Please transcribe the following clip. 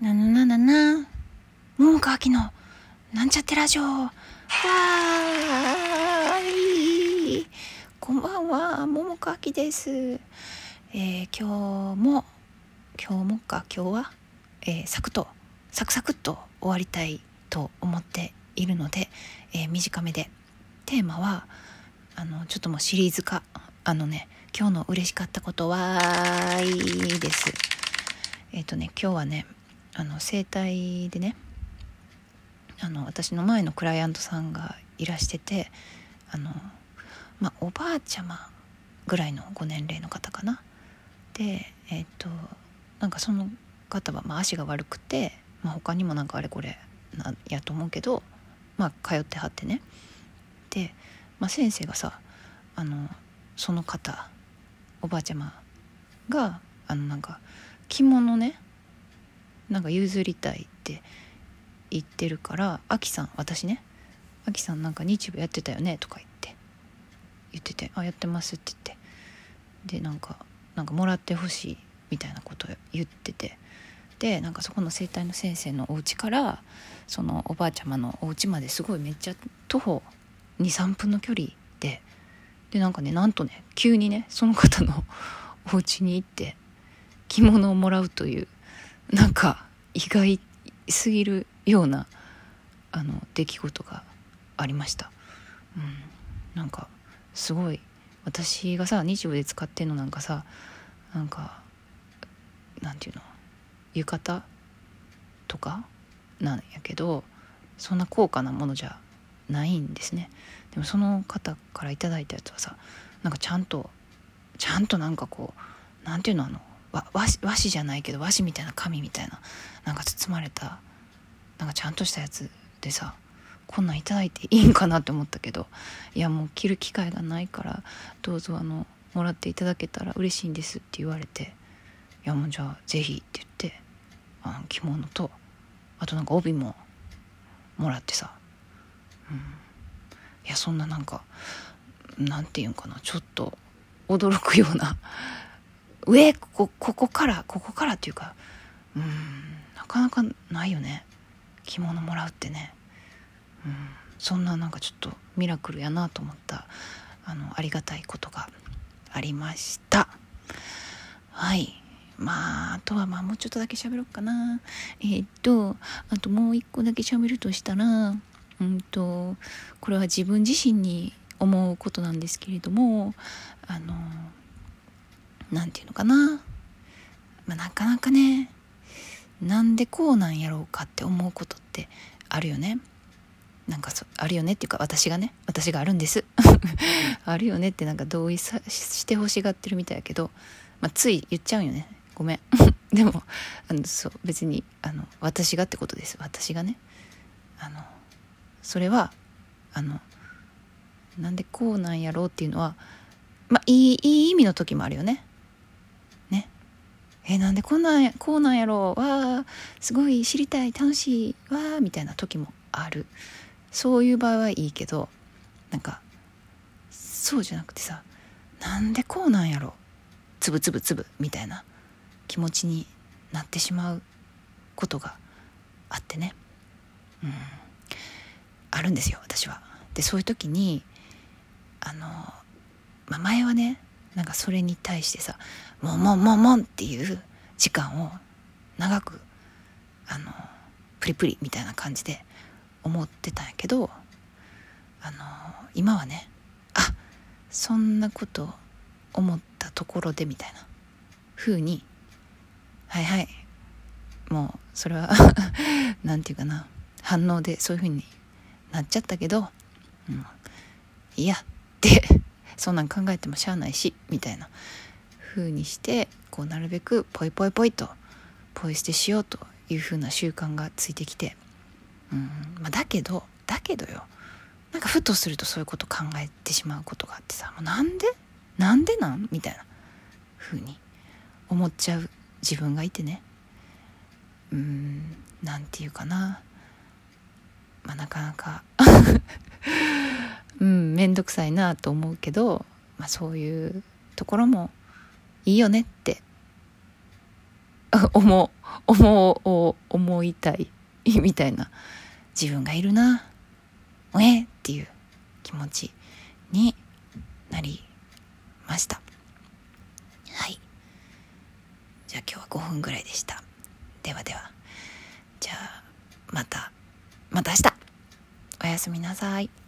ななななな。桃川きのなんちゃってラジオ。わーい。こんばんは。桃川きです。えー、今日も今日もか今日は、えー、サクとサクサクっと終わりたいと思っているので、えー、短めで。テーマはあのちょっともうシリーズ化。あのね今日の嬉しかったことはいいです。えっ、とね今日はねあの整体でねあの私の前のクライアントさんがいらしててあの、まあ、おばあちゃまぐらいのご年齢の方かな。でえっ、となんかその方は、まあ、足が悪くて、まあ、他にもなんかあれこれなやと思うけど、まあ、通ってはってねで、まあ、先生がさあのその方おばあちゃまがあのなんか着物ねなんか譲りたいって言ってるから「あきさん私ね。あきさんなんか日舞やってたよね」とか言って。言ってて「あやってます」って言って。でなんかなんかもらってほしいみたいなこと言ってて。でなんかそこの整体の先生のお家からそのおばあちゃまのお家まですごいめっちゃ徒歩23分の距離で。でなんかねなんとね急にねその方のお家に行って着物をもらうというなんか意外すぎるようなあの出来事がありました。うん、なんかすごい私がさ日舞で使ってんのなんかさなんかなんていうの？浴衣とか？なんやけどそんな高価なものじゃないんですね。でもその方から頂いたやつはさなんかちゃんとちゃんとなんかこうなんていうの？あの和和紙じゃないけど和紙みたいな紙みたいななんか包まれたなんかちゃんとしたやつでさこんなん頂いていいんかなって思ったけどいやもう着る機会がないからどうぞあのもらっていただけたら嬉しいんですって言われていやもうじゃあ是非って言ってあの着物とあとなんか帯ももらってさ、うん、いやそんななんかなんていうんかなちょっと驚くような上ここここからここからっていうかうんなかなかないよね。着物もらうってね、うん、そんななんかちょっとミラクルやなと思ったあのありがたいことがありました。はい。まああとはまあもうちょっとだけ喋ろうかな。えー、っとあともう一個だけ喋るとしたらうんとこれは自分自身に思うことなんですけれどもあの何て言うのかな、まあ、なかなかねなんでこうなんやろうかって思うことってあるよね。なんかそあるよねっていうか私がね私があるんです。あるよねってなんか同意さしてほしがってるみたいやけど、まあ、つい言っちゃうよね。ごめん。でもあのそう別にあの私がってことです。私がね。あのそれはあのなんでこうなんやろうっていうのはまあいいいい意味の時もあるよね。えなんでこんなんこうなんやろ？うわすごい知りたい楽しいわみたいな時もある。そういう場合はいいけどなんかそうじゃなくてさなんでこうなんやろ？つぶつぶつぶみたいな気持ちになってしまうことがあってね。うん。あるんですよ私は。でそういう時にあの、まあ、前はねなんかそれに対してさ「もんもんもんもん」っていう時間を長くあのプリプリみたいな感じで思ってたんやけどあの今はねあそんなこと思ったところでみたいな風にはいはいもうそれは 何て言うかな反応でそういう風になっちゃったけど、うん、いやってそんなん考えてもしゃあないしみたいな。風にしてこうなるべくポイポイポイとポイ捨てしようという風な習慣がついてきて、うん。まあ、だけどだけどよ。なんかふとするとそういうこと考えてしまうことがあってさもうなんで？なんでなん？みたいな。風に思っちゃう自分がいてね。うん。なんていうかな。まあなかなか。面倒くさいなと思うけど、まあ、そういうところもいいよねって 思う思う思いたいみたいな自分がいるな。おえっていう気持ちになりました。はい。じゃあ今日は5分ぐらいでした。ではでは。じゃあまたまた明日。おやすみなさい。